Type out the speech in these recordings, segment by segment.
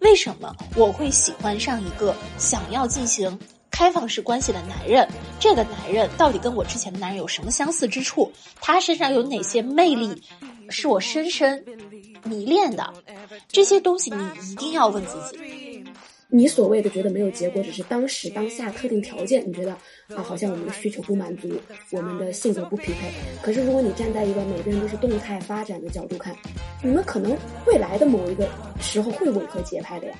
为什么我会喜欢上一个想要进行开放式关系的男人？这个男人到底跟我之前的男人有什么相似之处？他身上有哪些魅力，是我深深迷恋的？这些东西你一定要问自己。你所谓的觉得没有结果，只是当时当下特定条件，你觉得啊，好像我们的需求不满足，我们的性格不匹配。可是如果你站在一个每个人都是动态发展的角度看，你们可能未来的某一个时候会吻合节拍的呀。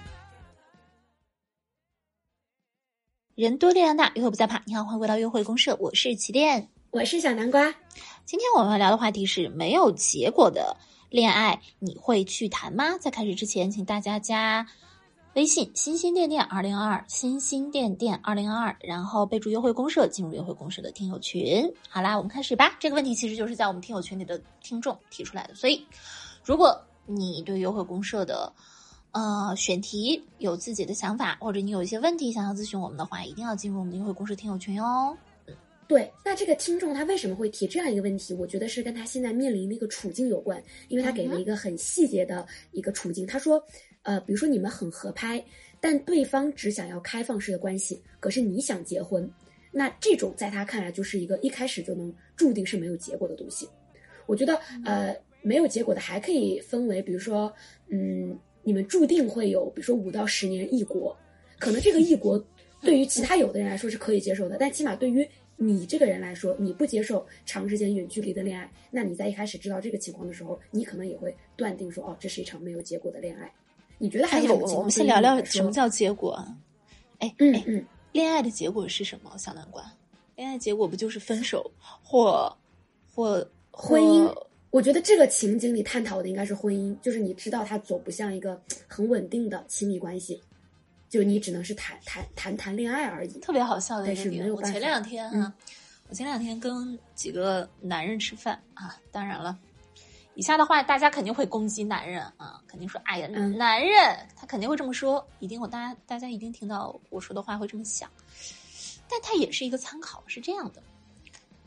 人多力量大，约会不再怕。你好，欢迎回到约会公社，我是起点，我是小南瓜。今天我们要聊的话题是没有结果的恋爱，你会去谈吗？在开始之前，请大家加。微信星星电电二零二二，星星电电二零二二，然后备注优惠公社，进入优惠公社的听友群。好啦，我们开始吧。这个问题其实就是在我们听友群里的听众提出来的，所以如果你对优惠公社的呃选题有自己的想法，或者你有一些问题想要咨询我们的话，一定要进入我们的约会公社听友群哦。对，那这个听众他为什么会提这样一个问题？我觉得是跟他现在面临的一个处境有关，因为他给了一个很细节的一个处境，他说。呃，比如说你们很合拍，但对方只想要开放式的关系，可是你想结婚，那这种在他看来就是一个一开始就能注定是没有结果的东西。我觉得，呃，没有结果的还可以分为，比如说，嗯，你们注定会有，比如说五到十年异国，可能这个异国对于其他有的人来说是可以接受的，但起码对于你这个人来说，你不接受长时间远距离的恋爱，那你在一开始知道这个情况的时候，你可能也会断定说，哦，这是一场没有结果的恋爱。你觉得还有我们先聊聊什么叫结果？哎，嗯嗯，恋爱的结果是什么？小南瓜，恋爱结果不就是分手或或婚姻？我觉得这个情景里探讨的应该是婚姻，就是你知道他走不像一个很稳定的亲密关系，就你只能是谈谈谈谈恋爱而已。特别好笑的一个点，我前两天嗯，我前两天跟几个男人吃饭啊，当然了。以下的话，大家肯定会攻击男人啊，肯定说：“哎呀，男人他肯定会这么说，一定会大家大家一定听到我说的话会这么想。”但他也是一个参考，是这样的：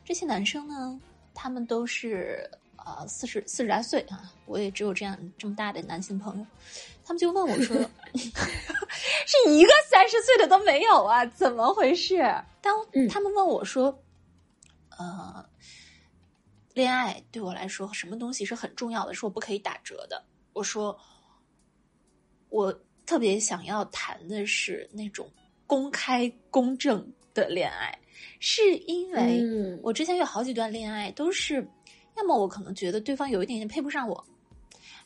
这些男生呢，他们都是呃四十四十来岁啊，我也只有这样这么大的男性朋友，他们就问我说：“是一个三十岁的都没有啊，怎么回事？”当他们问我说：“呃。”恋爱对我来说，什么东西是很重要的？是我不可以打折的。我说，我特别想要谈的是那种公开公正的恋爱，是因为我之前有好几段恋爱都是，要么我可能觉得对方有一点点配不上我，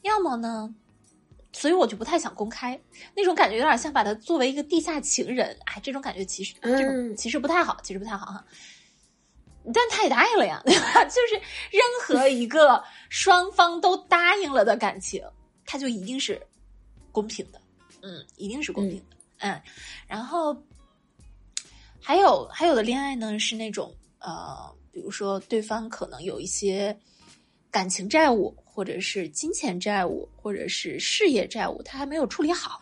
要么呢，所以我就不太想公开那种感觉，有点像把他作为一个地下情人。哎，这种感觉其实这种其实不太好，其实不太好哈。但他也答应了呀，对吧？就是任何一个双方都答应了的感情，它就一定是公平的，嗯，一定是公平的，嗯。然后还有还有的恋爱呢，是那种呃，比如说对方可能有一些感情债务，或者是金钱债务，或者是事业债务，他还没有处理好。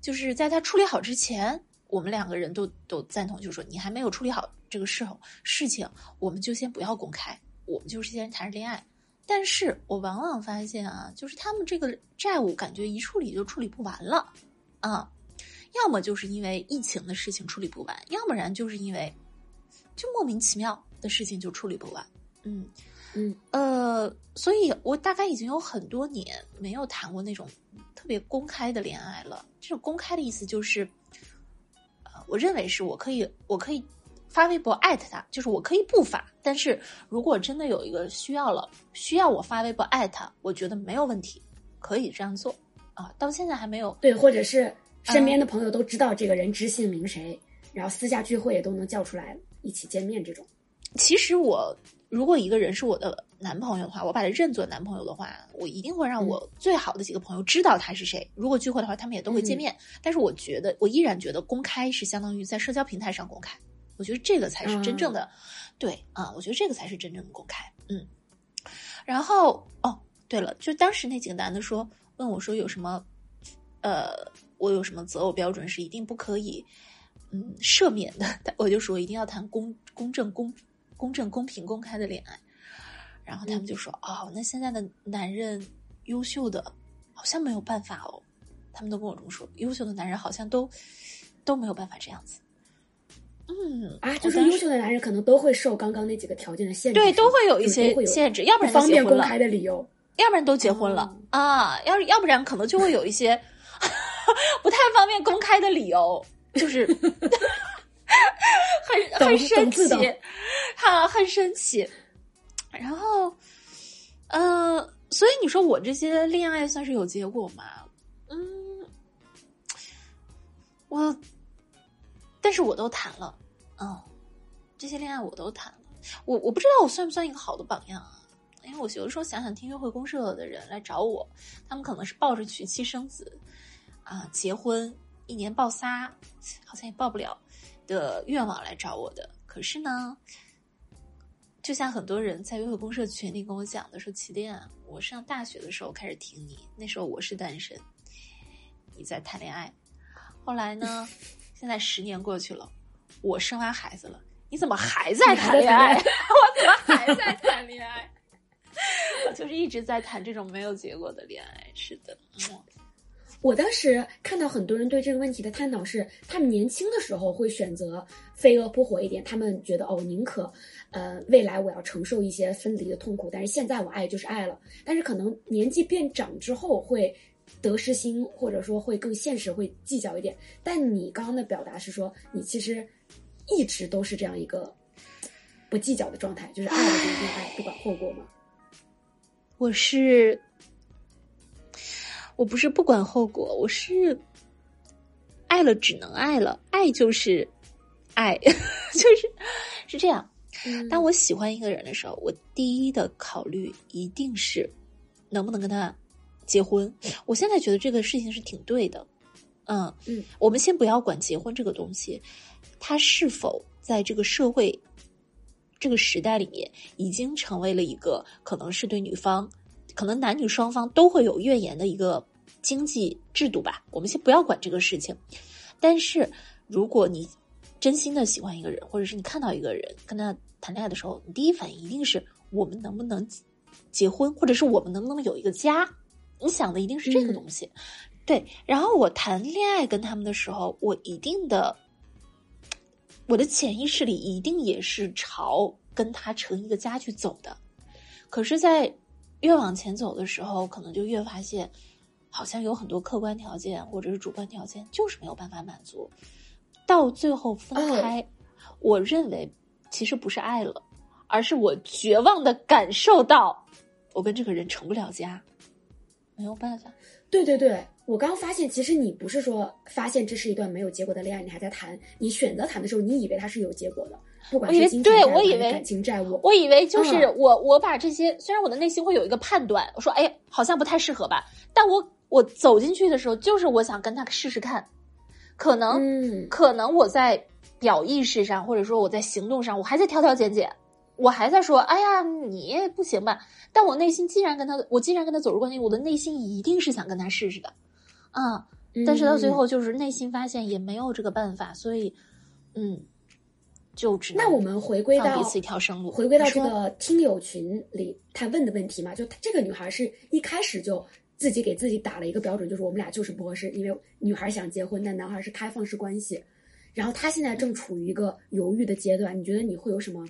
就是在他处理好之前，我们两个人都都赞同，就是说你还没有处理好。这个事事情，我们就先不要公开，我们就是先谈着恋爱。但是我往往发现啊，就是他们这个债务感觉一处理就处理不完了啊，要么就是因为疫情的事情处理不完，要不然就是因为就莫名其妙的事情就处理不完。嗯嗯呃，所以我大概已经有很多年没有谈过那种特别公开的恋爱了。这种公开的意思就是，呃，我认为是我可以，我可以。发微博艾特他，就是我可以不发，但是如果真的有一个需要了，需要我发微博艾特，我觉得没有问题，可以这样做啊。到现在还没有对，或者是身边的朋友都知道这个人知姓名谁，然后私下聚会也都能叫出来一起见面这种。其实我如果一个人是我的男朋友的话，我把他认作男朋友的话，我一定会让我最好的几个朋友知道他是谁。如果聚会的话，他们也都会见面。但是我觉得，我依然觉得公开是相当于在社交平台上公开。我觉得这个才是真正的，对啊，我觉得这个才是真正的公开，嗯。然后哦，对了，就当时那几个男的说问我说有什么，呃，我有什么择偶标准是一定不可以，嗯，赦免的，我就说一定要谈公公正公公正公平公开的恋爱。然后他们就说哦，那现在的男人优秀的好像没有办法哦。他们都跟我这么说，优秀的男人好像都都没有办法这样子。嗯啊，就是优秀的男人可能都会受刚刚那几个条件的限制，对，都会有一些限制，要不然方便公开的理由，要不然都结婚了啊，要要不然可能就会有一些 不太方便公开的理由，就是 很很神奇，哈，很生气。然后，呃，所以你说我这些恋爱算是有结果吗？嗯，我。但是我都谈了，嗯，这些恋爱我都谈了。我我不知道我算不算一个好的榜样啊？因为我有的时候想想，听约会公社的人来找我，他们可能是抱着娶妻生子啊、结婚一年抱仨，好像也抱不了的愿望来找我的。可是呢，就像很多人在约会公社群里跟我讲的说：“起点，我上大学的时候开始听你，那时候我是单身，你在谈恋爱，后来呢？”现在十年过去了，我生完孩子了，你怎么还在谈恋爱？我怎么还在谈恋爱？我就是一直在谈这种没有结果的恋爱。是的，我当时看到很多人对这个问题的探讨是，他们年轻的时候会选择飞蛾扑火一点，他们觉得哦，宁可呃未来我要承受一些分离的痛苦，但是现在我爱就是爱了。但是可能年纪变长之后会。得失心，或者说会更现实，会计较一点。但你刚刚的表达是说，你其实一直都是这样一个不计较的状态，就是爱了就一定爱，不管后果吗？我是，我不是不管后果，我是爱了只能爱了，爱就是爱，就是是这样。当我喜欢一个人的时候，我第一的考虑一定是能不能跟他。结婚，我现在觉得这个事情是挺对的，嗯嗯，我们先不要管结婚这个东西，它是否在这个社会这个时代里面已经成为了一个可能是对女方，可能男女双方都会有怨言的一个经济制度吧。我们先不要管这个事情，但是如果你真心的喜欢一个人，或者是你看到一个人跟他谈恋爱的时候，你第一反应一定是我们能不能结婚，或者是我们能不能有一个家。你想的一定是这个东西，对。然后我谈恋爱跟他们的时候，我一定的，我的潜意识里一定也是朝跟他成一个家去走的。可是，在越往前走的时候，可能就越发现，好像有很多客观条件或者是主观条件就是没有办法满足。到最后分开，我认为其实不是爱了，而是我绝望的感受到，我跟这个人成不了家。没有办法，对对对，我刚发现，其实你不是说发现这是一段没有结果的恋爱，你还在谈，你选择谈的时候，你以为它是有结果的，不管是金钱债务、感情债务，我以为就是我我把这些，虽然我的内心会有一个判断，我说哎，好像不太适合吧，但我我走进去的时候，就是我想跟他试试看，可能可能我在表意识上，或者说我在行动上，我还在挑挑拣拣。我还在说，哎呀，你不行吧？但我内心既然跟他，我既然跟他走入关系，我的内心一定是想跟他试试的，啊！但是到最后，就是内心发现也没有这个办法，所以，嗯，就只那我们回归到彼此一条生路，回归到这个听友群里他问的问题嘛？就这个女孩是一开始就自己给自己打了一个标准，就是我们俩就是不合适，因为女孩想结婚，但男孩是开放式关系，然后他现在正处于一个犹豫的阶段，你觉得你会有什么？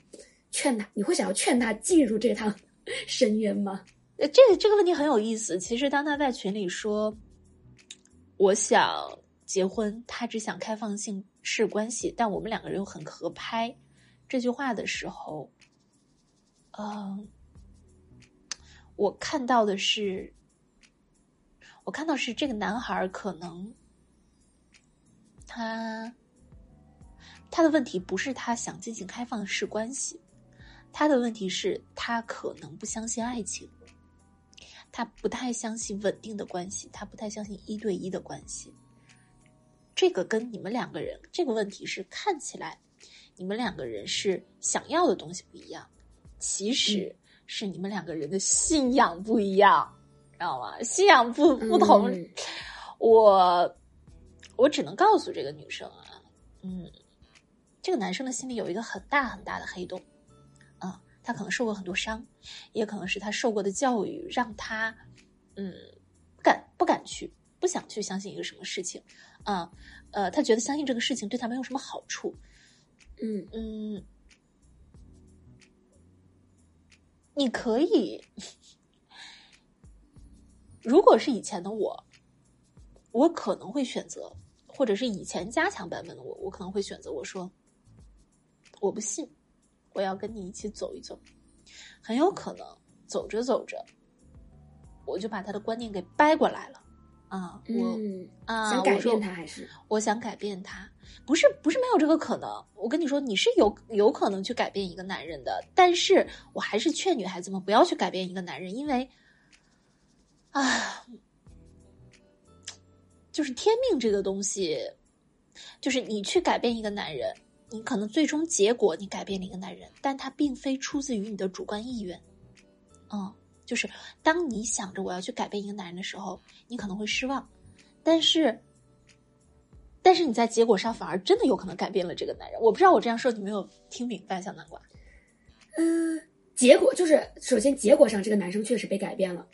劝他，你会想要劝他进入这趟 深渊吗？呃，这个这个问题很有意思。其实，当他在群里说“我想结婚”，他只想开放性式关系，但我们两个人又很合拍这句话的时候，嗯，我看到的是，我看到是这个男孩可能他他的问题不是他想进行开放式关系。他的问题是，他可能不相信爱情，他不太相信稳定的关系，他不太相信一对一的关系。这个跟你们两个人这个问题是看起来，你们两个人是想要的东西不一样，其实是你们两个人的信仰不一样，知道吗？信仰不不同，我我只能告诉这个女生啊，嗯，这个男生的心里有一个很大很大的黑洞。啊他可能受过很多伤，也可能是他受过的教育让他，嗯，不敢不敢去，不想去相信一个什么事情，啊，呃，他觉得相信这个事情对他没有什么好处，嗯嗯，你可以，如果是以前的我，我可能会选择，或者是以前加强版本的我，我可能会选择我说，我不信，我要跟你一起走一走，很有可能走着走着，我就把他的观念给掰过来了。啊，我嗯，啊，想改变他还是我想改变他，不是不是没有这个可能。我跟你说，你是有有可能去改变一个男人的，但是我还是劝女孩子们不要去改变一个男人，因为啊，就是天命这个东西，就是你去改变一个男人，你可能最终结果你改变了一个男人，但他并非出自于你的主观意愿，嗯。就是当你想着我要去改变一个男人的时候，你可能会失望，但是，但是你在结果上反而真的有可能改变了这个男人。我不知道我这样说你没有听明白，小南瓜。嗯，结果就是首先结果上这个男生确实被改变了，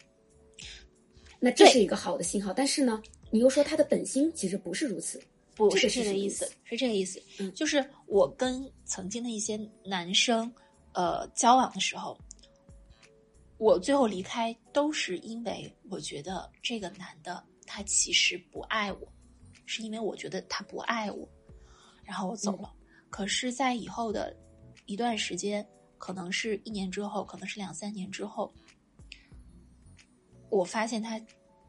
那这是一个好的信号。但是呢，你又说他的本心其实不是如此，不是这个意思，是这个意思。嗯就是我跟曾经的一些男生呃交往的时候，我最后离开都是因为我觉得这个男的他其实不爱我，是因为我觉得他不爱我，然后我走了。可是，在以后的一段时间，可能是一年之后，可能是两三年之后，我发现他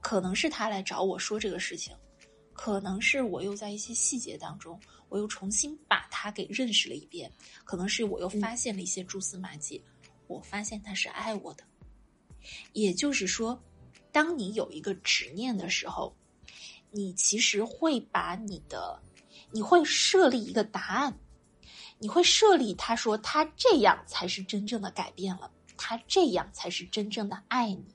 可能是他来找我说这个事情，可能是我又在一些细节当中，我又重新把他给认识了一遍，可能是我又发现了一些蛛丝马迹，我发现他是爱我的。也就是说，当你有一个执念的时候，你其实会把你的，你会设立一个答案，你会设立他说他这样才是真正的改变了，他这样才是真正的爱你，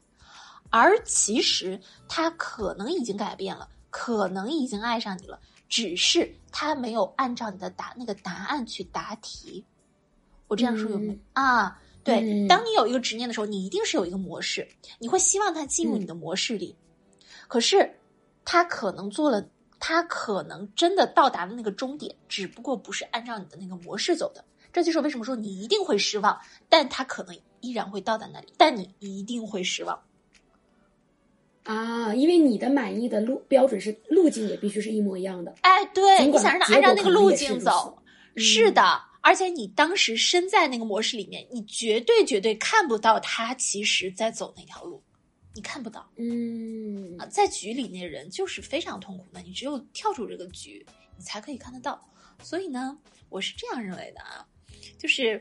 而其实他可能已经改变了，可能已经爱上你了，只是他没有按照你的答那个答案去答题。我这样说有没有、嗯啊？对，嗯当你有一个执念的时候，你一定是有一个模式，你会希望他进入你的模式里。可是他可能做了，他可能真的到达了那个终点，只不过不是按照你的那个模式走的。这就是为什么说你一定会失望，但他可能依然会到达那里，但你一定会失望。啊，因为你的满意的路标准是路径也必须是一模一样的。哎，对，你想让他按照那个路径走，是的。而且你当时身在那个模式里面，你绝对绝对看不到他其实在走那条路，你看不到嗯啊。在局里那人就是非常痛苦的，你只有跳出这个局，你才可以看得到。所以呢，我是这样认为的啊，就是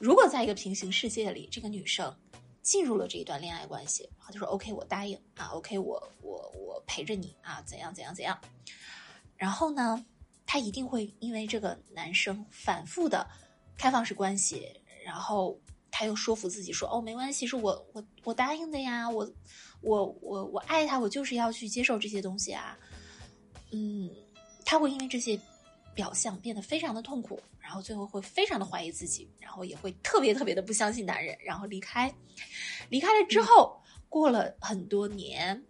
如果在一个平行世界里，这个女生进入了这一段恋爱关系，然后就说 OK，我答应啊，OK，我我我陪着你啊，怎样怎样怎样。然后呢，他一定会因为这个男生反复的开放式关系，然后他又说服自己说哦，没关系，是我我我答应的呀，我我我我爱他，我就是要去接受这些东西啊。嗯，他会因为这些表象变得非常的痛苦，然后最后会非常的怀疑自己，然后也会特别特别的不相信男人，然后离开。离开了之后，过了很多年，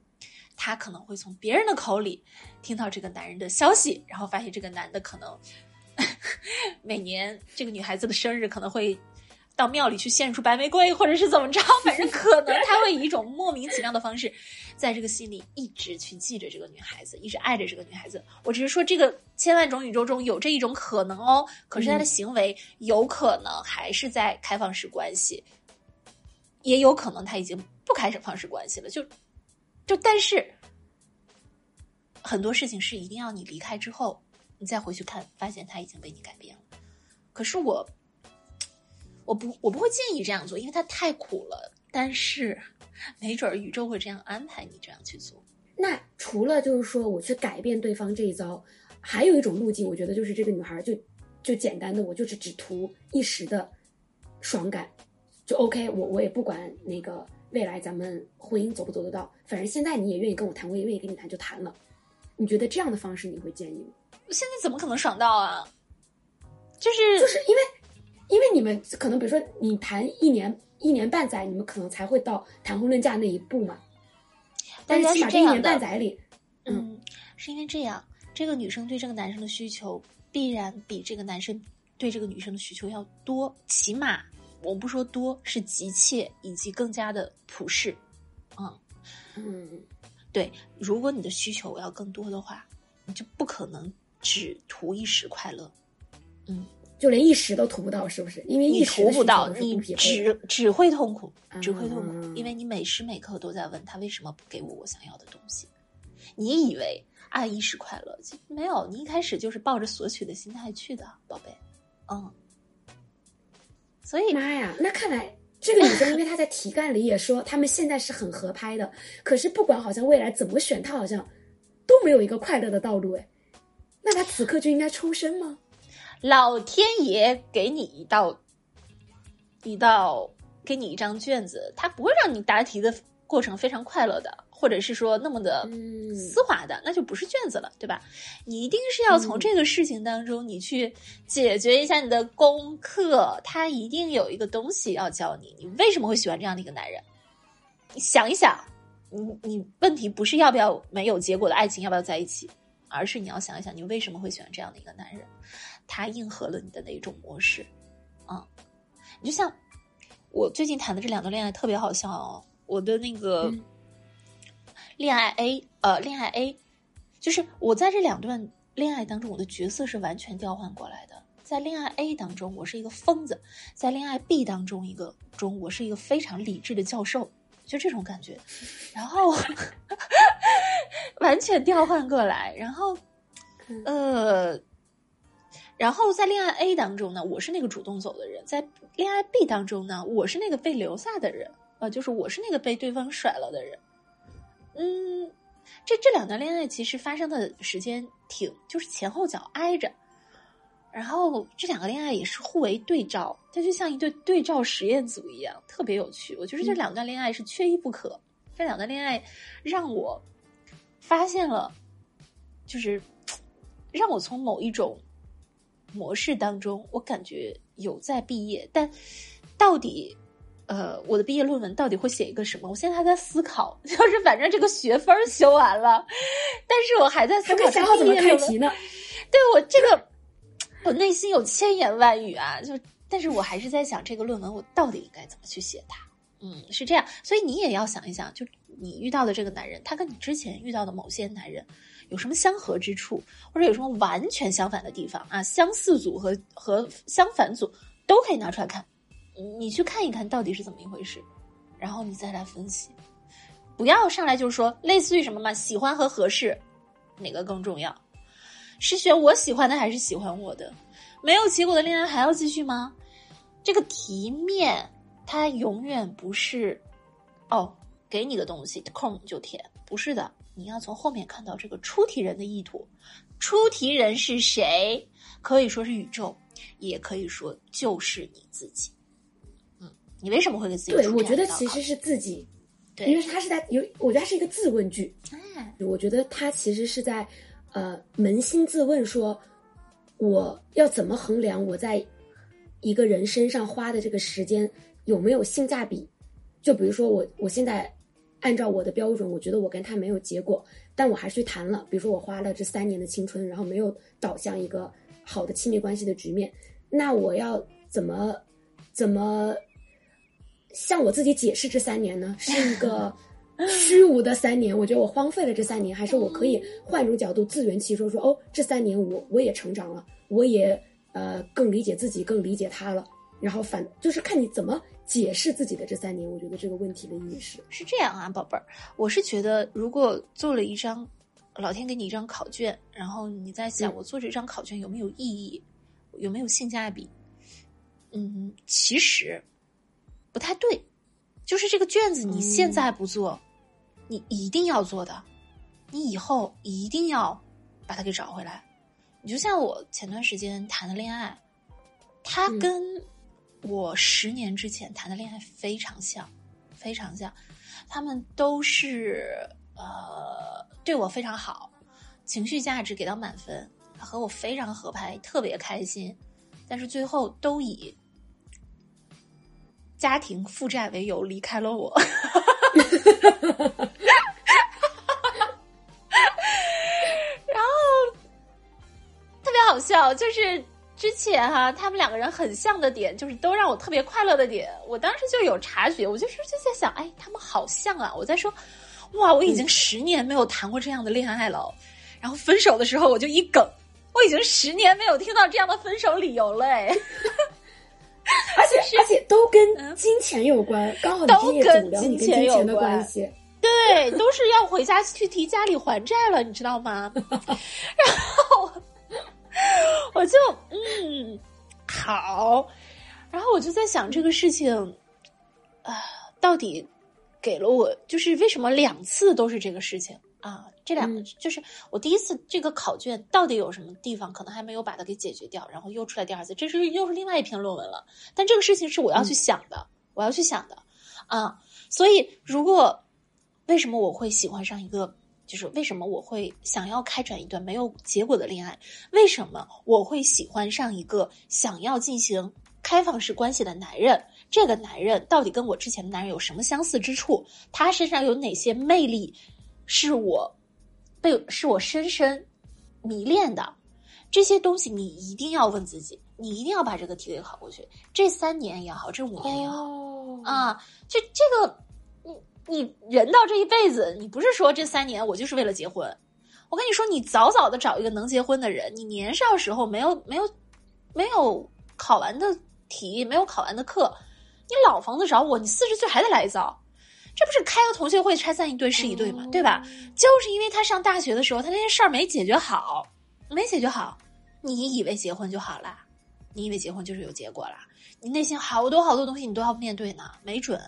她可能会从别人的口里听到这个男人的消息，然后发现这个男的可能 每年这个女孩子的生日可能会。到庙里去献出白玫瑰，或者是怎么着，反正可能他会以一种莫名其妙的方式，在这个心里一直去记着这个女孩子，一直爱着这个女孩子。我只是说，这个千万种宇宙中有这一种可能哦，可是他的行为有可能还是在开放式关系，也有可能他已经不开始放式关系了。就就但是很多事情是一定要你离开之后，你再回去看，发现他已经被你改变了。可是我。我不，我不会建议这样做，因为他太苦了。但是，没准儿宇宙会这样安排你这样去做。那除了就是说我去改变对方这一遭，还有一种路径，我觉得就是这个女孩就就简单的，我就是只图一时的爽感，就 OK，我我也不管那个未来咱们婚姻走不走得到，反正现在你也愿意跟我谈，我也愿意跟你谈，就谈了。你觉得这样的方式你会建议吗？现在怎么可能爽到啊？就是就是因为。因为你们可能，比如说你谈一年一年半载，你们可能才会到谈婚论嫁那一步嘛。但是起码这一年半载里，嗯，是因为这样，这个女生对这个男生的需求必然比这个男生对这个女生的需求要多，起码我不说多，是急切以及更加的普世。嗯嗯，对，如果你的需求要更多的话，你就不可能只图一时快乐。嗯。就连一时都图不到，是不是？因为一时图不到，你只只会痛苦，嗯、只会痛苦，因为你每时每刻都在问他为什么不给我我想要的东西。你以为爱一时快乐，其实没有，你一开始就是抱着索取的心态去的，宝贝。嗯，所以妈呀，那看来这个女生，因为她在题干里也说他们现在是很合拍的，可是不管好像未来怎么选，她好像都没有一个快乐的道路。哎，那她此刻就应该抽身吗？老天爷给你一道一道，给你一张卷子，他不会让你答题的过程非常快乐的，或者是说那么的丝滑的，那就不是卷子了，对吧？你一定是要从这个事情当中，你去解决一下你的功课，他一定有一个东西要教你，你为什么会喜欢这样的一个男人？你想一想，你你问题不是要不要没有结果的爱情，要不要在一起，而是你要想一想，你为什么会喜欢这样的一个男人？他应和了你的哪种模式？啊，你就像我最近谈的这两段恋爱特别好笑哦。我的那个恋爱 A，呃，恋爱 A，就是我在这两段恋爱当中，我的角色是完全调换过来的。在恋爱 A 当中，我是一个疯子；在恋爱 B 当中，一个中，我是一个非常理智的教授，就这种感觉。然后 完全调换过来，然后呃。然后在恋爱 A 当中呢，我是那个主动走的人；在恋爱 B 当中呢，我是那个被留下的人，呃，就是我是那个被对方甩了的人。嗯，这这两段恋爱其实发生的时间挺，就是前后脚挨着。然后这两个恋爱也是互为对照，它就像一对对照实验组一样，特别有趣。我觉得这两段恋爱是缺一不可。这两段恋爱让我发现了，就是 让我从某一种。模式当中，我感觉有在毕业，但到底，呃，我的毕业论文到底会写一个什么？我现在还在思考。就是反正这个学分修完了，但是我还在思考怎么开题呢。对我这个，我内心有千言万语啊！就，但是我还是在想这个论文我到底应该怎么去写它。嗯，是这样，所以你也要想一想，就你遇到的这个男人，他跟你之前遇到的某些男人。有什么相合之处，或者有什么完全相反的地方啊？相似组和和相反组都可以拿出来看，你去看一看到底是怎么一回事，然后你再来分析。不要上来就说类似于什么嘛，喜欢和合适哪个更重要？是选我喜欢的还是喜欢我的？没有结果的恋爱还要继续吗？这个题面它永远不是哦，给你的东西空就填，不是的。你要从后面看到这个出题人的意图，出题人是谁？可以说是宇宙，也可以说就是你自己。嗯，你为什么会给自己？对，我觉得其实是自己，对，因为他是在有，我觉得他是一个自问句。哎，我觉得他其实是在呃扪心自问，说我要怎么衡量我在一个人身上花的这个时间有没有性价比？就比如说我，我现在。按照我的标准，我觉得我跟他没有结果，但我还是去谈了。比如说，我花了这三年的青春，然后没有导向一个好的亲密关系的局面，那我要怎么怎么向我自己解释这三年呢？是一个 虚无的三年？我觉得我荒废了这三年，还是我可以换一种角度自圆其说，说哦，这三年我我也成长了，我也呃更理解自己，更理解他了。然后反就是看你怎么。解释自己的这三年，我觉得这个问题的意识是这样啊，宝贝儿。我是觉得，如果做了一张，老天给你一张考卷，然后你在想，我做这张考卷有没有意义，有没有性价比？嗯，其实不太对。就是这个卷子，你现在不做，你一定要做的，你以后一定要把它给找回来。你就像我前段时间谈的恋爱，他跟。我十年之前谈的恋爱非常像，非常像，他们都是呃对我非常好，情绪价值给到满分，和我非常合拍，特别开心，但是最后都以家庭负债为由离开了我。然后特别好笑，就是之前哈，他们两个人很像的点，就是都让我特别快乐的点，我当时就有察觉，我就是就在想，哎，他们好像啊，我在说，哇，我已经十年没有谈过这样的恋爱了，然后分手的时候我就一梗，我已经十年没有听到这样的分手理由了，哎。而且 而且都跟金钱有关，刚好都跟金钱有关系。对，都是要回家去提家里还债了，你知道吗？然后 我就嗯好，然后我就在想这个事情啊，到底给了我就是为什么两次都是这个事情啊？这两个就是我第一次这个考卷到底有什么地方可能还没有把它给解决掉，然后又出来第二次，这是又是另外一篇论文了。但这个事情是我要去想的，我要去想的啊。所以如果为什么我会喜欢上一个，就是为什么我会想要开展一段没有结果的恋爱？为什么我会喜欢上一个想要进行开放式关系的男人？这个男人到底跟我之前的男人有什么相似之处？他身上有哪些魅力是我？被是我深深迷恋的这些东西，你一定要问自己，你一定要把这个题给考过去。这三年也好，这五年也好啊，这这个你你人到这一辈子，你不是说这三年我就是为了结婚。我跟你说，你早早的找一个能结婚的人，你年少时候没有没有没有考完的题，没有考完的课，你老房子找我，你四十岁还得来一遭。这不是开个同学会拆散一对是一对吗？对吧？就是因为他上大学的时候，他那些事儿没解决好，没解决好，你以为结婚就好了？你以为结婚就是有结果了？你内心好多好多东西你都要面对呢。没准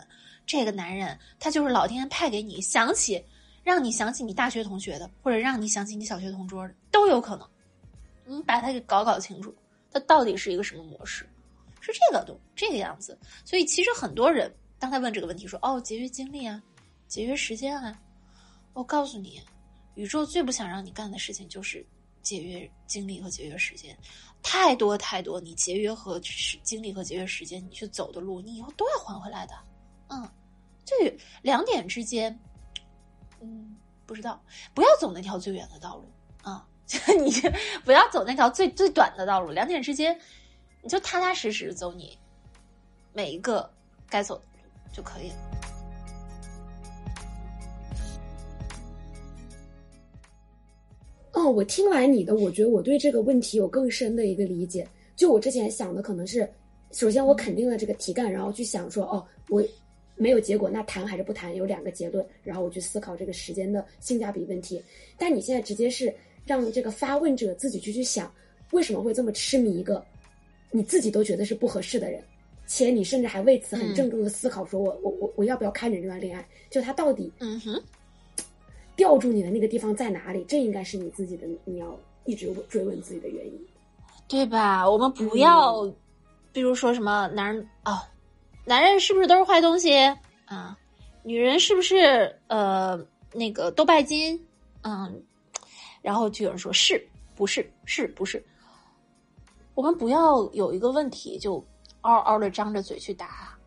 这个男人他就是老天派给你，想起让你想起你大学同学的，或者让你想起你小学同桌的都有可能。你把他给搞搞清楚，他到底是一个什么模式？是这个都这个样子。所以其实很多人。当他问这个问题说：“哦，节约精力啊，节约时间啊。”我告诉你，宇宙最不想让你干的事情就是节约精力和节约时间。太多太多，你节约和精力和节约时间，你去走的路，你以后都要还回来的。嗯，这两点之间，嗯，不知道，不要走那条最远的道路啊！你不要走那条最最短的道路，两点之间，你就踏踏实实走你每一个该走的路。就可以了。哦，我听完你的，我觉得我对这个问题有更深的一个理解。就我之前想的，可能是首先我肯定了这个题干，然后去想说，哦，我没有结果，那谈还是不谈？有两个结论，然后我去思考这个时间的性价比问题。但你现在直接是让这个发问者自己去去想，为什么会这么痴迷一个你自己都觉得是不合适的人？且你甚至还为此很郑重的思考，说我我我我要不要开展这段恋爱？就他到底，嗯哼，吊住你的那个地方在哪里？这应该是你自己的，你要一直追问自己的原因，对吧？我们不要，比如说什么男人啊，男人是不是都是坏东西啊？女人是不是呃那个都拜金？嗯，然后就有人说是不是是不是？我们不要有一个问题就。嗷嗷的张着嘴去答，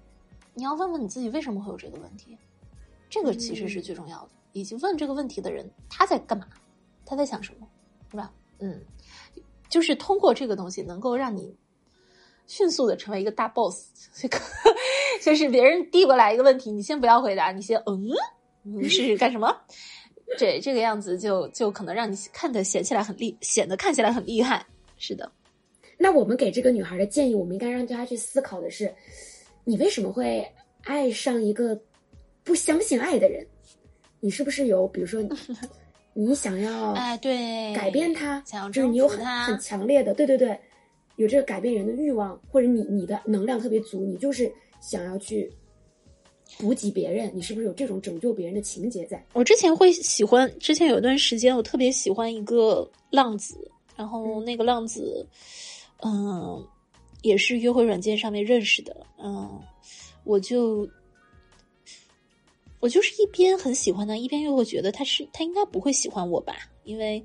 你要问问你自己为什么会有这个问题，这个其实是最重要的。以及问这个问题的人他在干嘛，他在想什么，是吧？嗯，就是通过这个东西能够让你迅速的成为一个大 boss。这个就是别人递过来一个问题，你先不要回答，你先嗯，你试试干什么？这这个样子就就可能让你看的显起来很厉，显得看起来很厉害。是的。那我们给这个女孩的建议，我们应该让她去思考的是：你为什么会爱上一个不相信爱的人？你是不是有，比如说，你想要哎对改变他，想就是你有很很强烈的对对对，有这个改变人的欲望，或者你你的能量特别足，你就是想要去补给别人，你是不是有这种拯救别人的情节在？我之前会喜欢，之前有一段时间我特别喜欢一个浪子，然后那个浪子。嗯，也是约会软件上面认识的。嗯，我就我就是一边很喜欢他，一边又会觉得他是他应该不会喜欢我吧？因为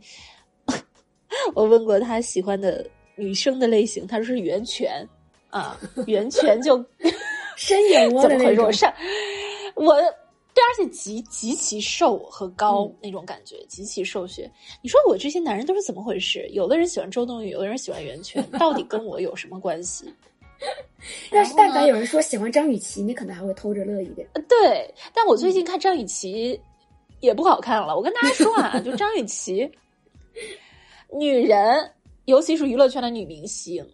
我问过他喜欢的女生的类型，他说是袁泉啊，袁泉就深眼窝的那种。我对，而且极极其瘦和高那种感觉，极其瘦削。你说我这些男人都是怎么回事？有的人喜欢周冬雨，有的人喜欢袁泉，到底跟我有什么关系？要是但凡有人说喜欢张雨绮，你可能还会偷着乐一点。对，但我最近看张雨绮也不好看了。我跟大家说啊，就张雨绮，女人，尤其是娱乐圈的女明星，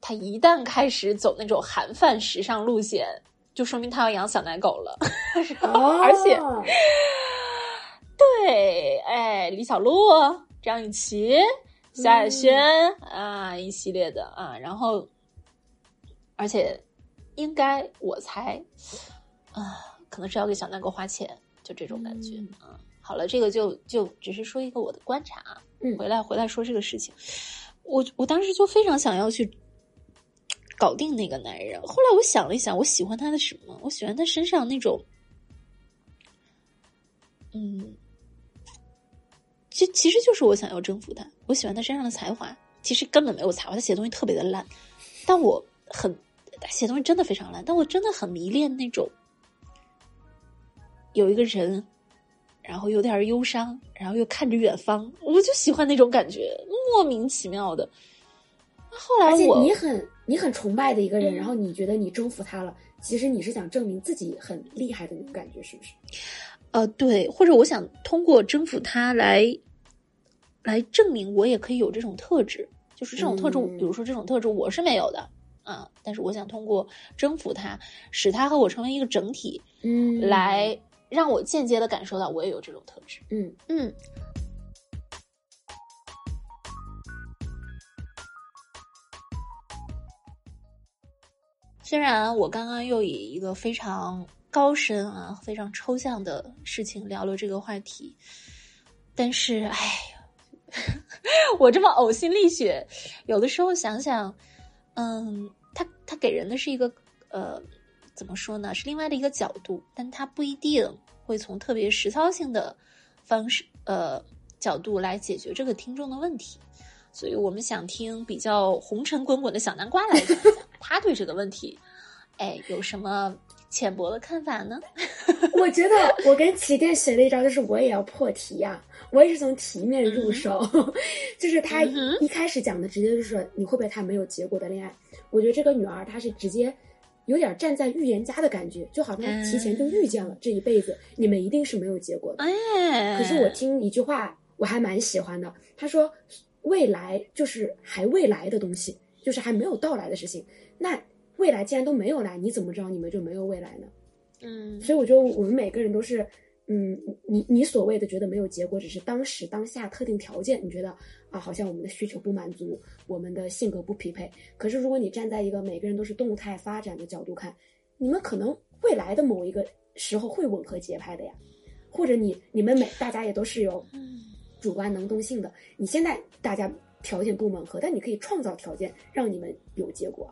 她一旦开始走那种韩范时尚路线。就说明他要养小奶狗了，而且，对，哎，李小璐、张雨绮、萧亚轩啊，一系列的啊，然后，而且，应该我猜，啊，可能是要给小奶狗花钱，就这种感觉啊。好了，这个就就只是说一个我的观察，嗯，回来回来说这个事情，我我当时就非常想要去。搞定那个男人。后来我想了一想，我喜欢他的什么？我喜欢他身上那种，嗯，其其实就是我想要征服他。我喜欢他身上的才华，其实根本没有才华，他写东西特别的烂。但我很写东西真的非常烂，但我真的很迷恋那种有一个人，然后有点忧伤，然后又看着远方，我就喜欢那种感觉，莫名其妙的。后来我你很。你很崇拜的一个人，然后你觉得你征服他了，其实你是想证明自己很厉害的那种感觉，是不是？呃，对，或者我想通过征服他来，来证明我也可以有这种特质，就是这种特质，比如说这种特质我是没有的啊，但是我想通过征服他，使他和我成为一个整体，嗯，来让我间接的感受到我也有这种特质，嗯。嗯。虽然我刚刚又以一个非常高深啊、非常抽象的事情聊了这个话题，但是，哎呀，我这么呕心沥血，有的时候想想，嗯，他他给人的是一个呃，怎么说呢？是另外的一个角度，但他不一定会从特别实操性的方式呃角度来解决这个听众的问题。所以我们想听比较红尘滚滚的小南瓜来讲讲 他对这个问题，哎，有什么浅薄的看法呢？我觉得我跟起点学了一招，就是我也要破题呀，我也是从题面入手，就是他一开始讲的直接就是你会不会谈没有结果的恋爱？我觉得这个女儿她是直接有点站在预言家的感觉，就好像提前就预见了这一辈子你们一定是没有结果的。哎，可是我听一句话我还蛮喜欢的，他说。未来就是还未来的东西，就是还没有到来的事情。那未来既然都没有来，你怎么知道你们就没有未来呢？嗯，所以我觉得我们每个人都是，嗯，你你所谓的觉得没有结果，只是当时当下特定条件，你觉得啊，好像我们的需求不满足，我们的性格不匹配。可是如果你站在一个每个人都是动态发展的角度看，你们可能未来的某一个时候会吻合节拍的呀，或者你你们每大家也都是有。主观能动性的，你现在大家条件不吻合，但你可以创造条件让你们有结果。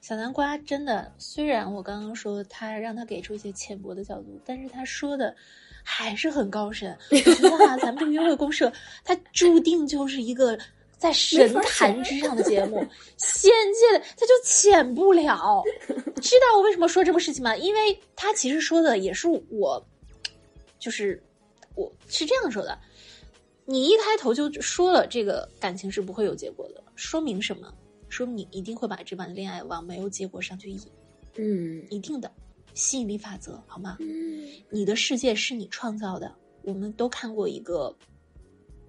小南瓜真的，虽然我刚刚说他让他给出一些浅薄的角度，但是他说的还是很高深。我觉得啊，咱们这个约会公社，它注定就是一个在神坛之上的节目，仙界的它就浅不了。知道我为什么说这个事情吗？因为他其实说的也是我，就是我是这样说的。你一开头就说了这个感情是不会有结果的，说明什么？说明你一定会把这段恋爱往没有结果上去引。嗯，一定的吸引力法则，好吗？嗯，你的世界是你创造的。我们都看过一个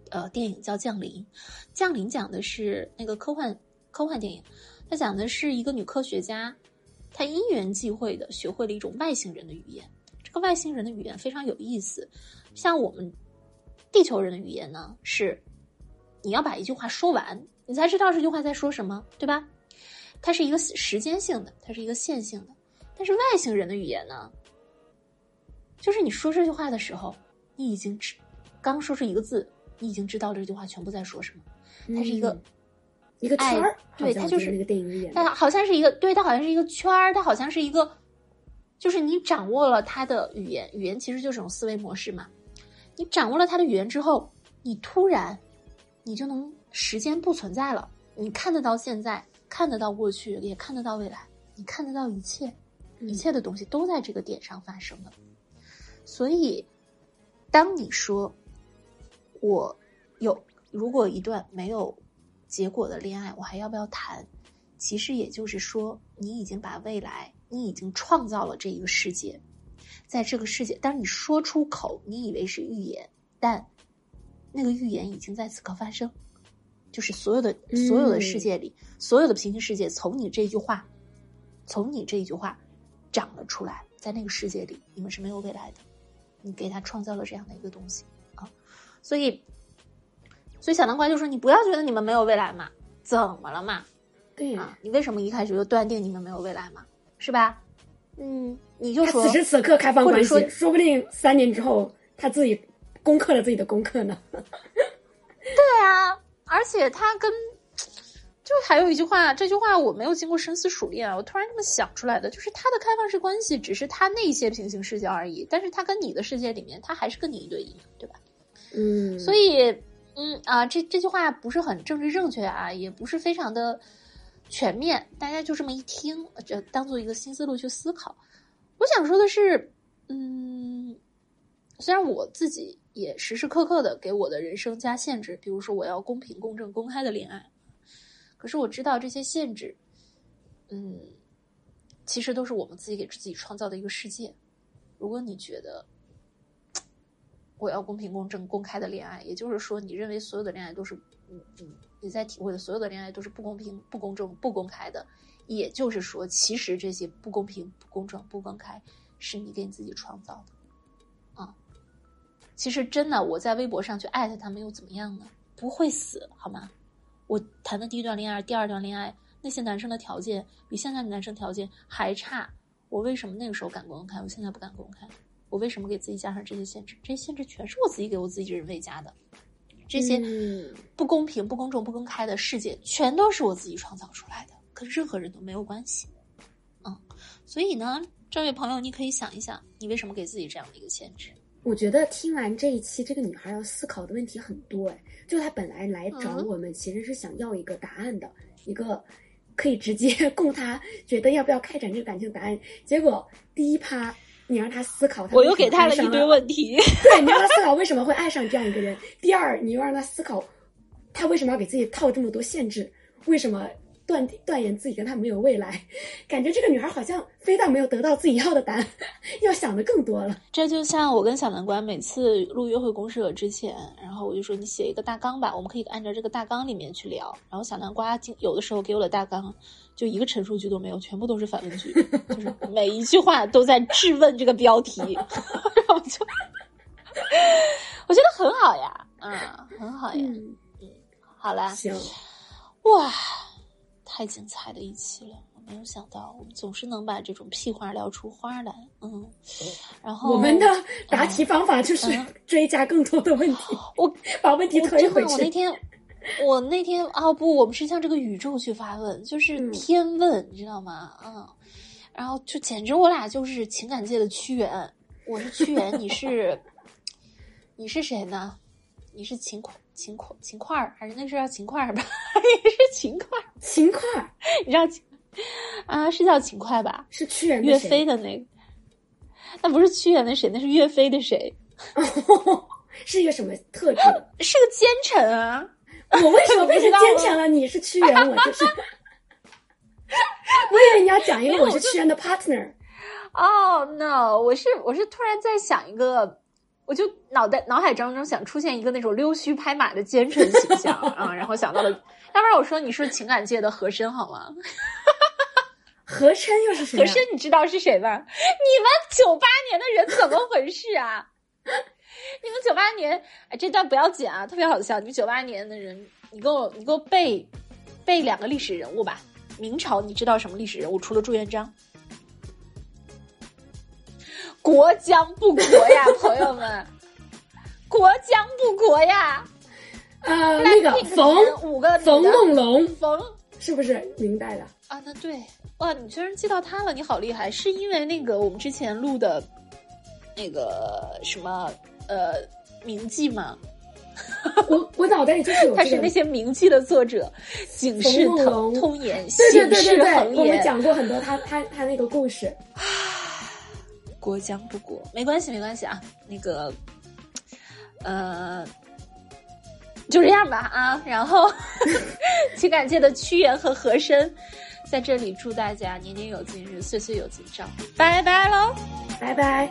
呃电影叫《降临》，《降临》讲的是那个科幻科幻电影，它讲的是一个女科学家，她因缘际会的学会了一种外星人的语言。这个外星人的语言非常有意思，像我们。地球人的语言呢是，你要把一句话说完，你才知道这句话在说什么，对吧？它是一个时间性的，它是一个线性的。但是外星人的语言呢，就是你说这句话的时候，你已经知刚说出一个字，你已经知道这句话全部在说什么。它是一个一个圈儿，对，它就是那个电影语言，它好像是一个，对，它好像是一个圈儿，它好像是一个，就是你掌握了它的语言，语言其实就是种思维模式嘛。你掌握了它的语言之后，你突然，你就能时间不存在了。你看得到现在，看得到过去，也看得到未来，你看得到一切，一切的东西都在这个点上发生了。所以，当你说我有如果一段没有结果的恋爱，我还要不要谈？其实也就是说，你已经把未来，你已经创造了这一个世界，在这个世界，当你说出口，你以为是预言，但那个预言已经在此刻发生，就是所有的所有的世界里，所有的平行世界，从你这句话，从你这一句话长了出来，在那个世界里，你们是没有未来的，你给他创造了这样的一个东西啊，所以。所以小南瓜就说：“你不要觉得你们没有未来嘛，怎么了嘛？对啊，你为什么一开始就断定你们没有未来嘛？是吧？嗯，你就说此时此刻开放关系，说说不定三年之后他自己攻克了自己的功课呢。对啊，而且他跟就还有一句话，这句话我没有经过深思熟虑啊，我突然这么想出来的，就是他的开放式关系只是他那些平行世界而已，但是他跟你的世界里面，他还是跟你一对一，对吧？嗯，所以。”嗯啊，这这句话不是很政治正确啊，也不是非常的全面，大家就这么一听，就当做一个新思路去思考。我想说的是，嗯，虽然我自己也时时刻刻的给我的人生加限制，比如说我要公平、公正、公开的恋爱，可是我知道这些限制，嗯，其实都是我们自己给自己创造的一个世界。如果你觉得，我要公平、公正、公开的恋爱，也就是说，你认为所有的恋爱都是，嗯嗯，你在体会的所有的恋爱都是不公平、不公正、不公开的。也就是说，其实这些不公平、不公正、不公开，是你给你自己创造的。啊，其实真的，我在微博上去艾特他们又怎么样呢？不会死好吗？我谈的第一段恋爱、第二段恋爱，那些男生的条件比现在的男生条件还差，我为什么那个时候敢公开，我现在不敢公开？我为什么给自己加上这些限制？这些限制全是我自己给我自己人为加的，这些不公平、不公正、不公开的世界，全都是我自己创造出来的，跟任何人都没有关系。嗯，所以呢，这位朋友，你可以想一想，你为什么给自己这样的一个限制？我觉得听完这一期，这个女孩要思考的问题很多。哎，就她本来来找我们，其实是想要一个答案的，一个可以直接 供她觉得要不要开展这个感情的答案。结果第一趴。你让她思考，我又给她了一堆问题。对，你让她思考为什么会爱上这样一个人。第二，你又让她思考，她为什么要给自己套这么多限制？为什么？断断言自己跟他没有未来，感觉这个女孩好像非但没有得到自己要的答案，要想的更多了。这就像我跟小南瓜每次录约会公社之前，然后我就说你写一个大纲吧，我们可以按照这个大纲里面去聊。然后小南瓜有的时候给我的大纲就一个陈述句都没有，全部都是反问句，就是每一句话都在质问这个标题，然后就我觉得很好呀，嗯，很好呀，嗯，好啦，行，哇。太精彩的一期了，我没有想到，我们总是能把这种屁话聊出花来。嗯，然后我们的答题方法就是 追加更多的问题，我 把问题推回去。我那天，我那天啊不，我们是向这个宇宙去发问，就是天问，你知道吗？嗯，然后就简直我俩就是情感界的屈原，我是屈原，你是 你是谁呢？你是秦桧。秦桧，秦桧儿还是那是叫秦桧儿吧？也是秦桧儿，秦桧儿，你知道啊？是叫勤快吧？是屈原岳飞的那个？那不是屈原的谁？那是岳飞的谁？是一个什么特质？是个奸臣啊！我为什么变成奸臣了？你是屈原，我就是。我以为你要讲一个我是屈原的 partner。哦，no！我是我是突然在想一个。我就脑袋脑海当中想出现一个那种溜须拍马的奸臣形象啊，然后想到了，要不然我说你是情感界的和珅好吗？和珅又是谁？和珅你知道是谁吗？你们九八年的人怎么回事啊？你们九八年，哎，这段不要剪啊，特别好笑。你们九八年的人，你给我你给我背背两个历史人物吧。明朝你知道什么历史人物？除了朱元璋。国将不国呀，朋友们，国将不国呀。呃，那个冯五个冯梦龙，冯是不是明代的啊？那对，哇，你居然记到他了，你好厉害！是因为那个我们之前录的，那个什么呃名记吗？我我脑袋里就是有 他是那些名记的作者，警世通通言，对对对对对，我们讲过很多他他他那个故事。过将不过，没关系，没关系啊。那个，呃，就这样吧啊。然后，情感界的屈原和和珅在这里祝大家年年有今日，岁岁有今朝，拜拜喽，拜拜。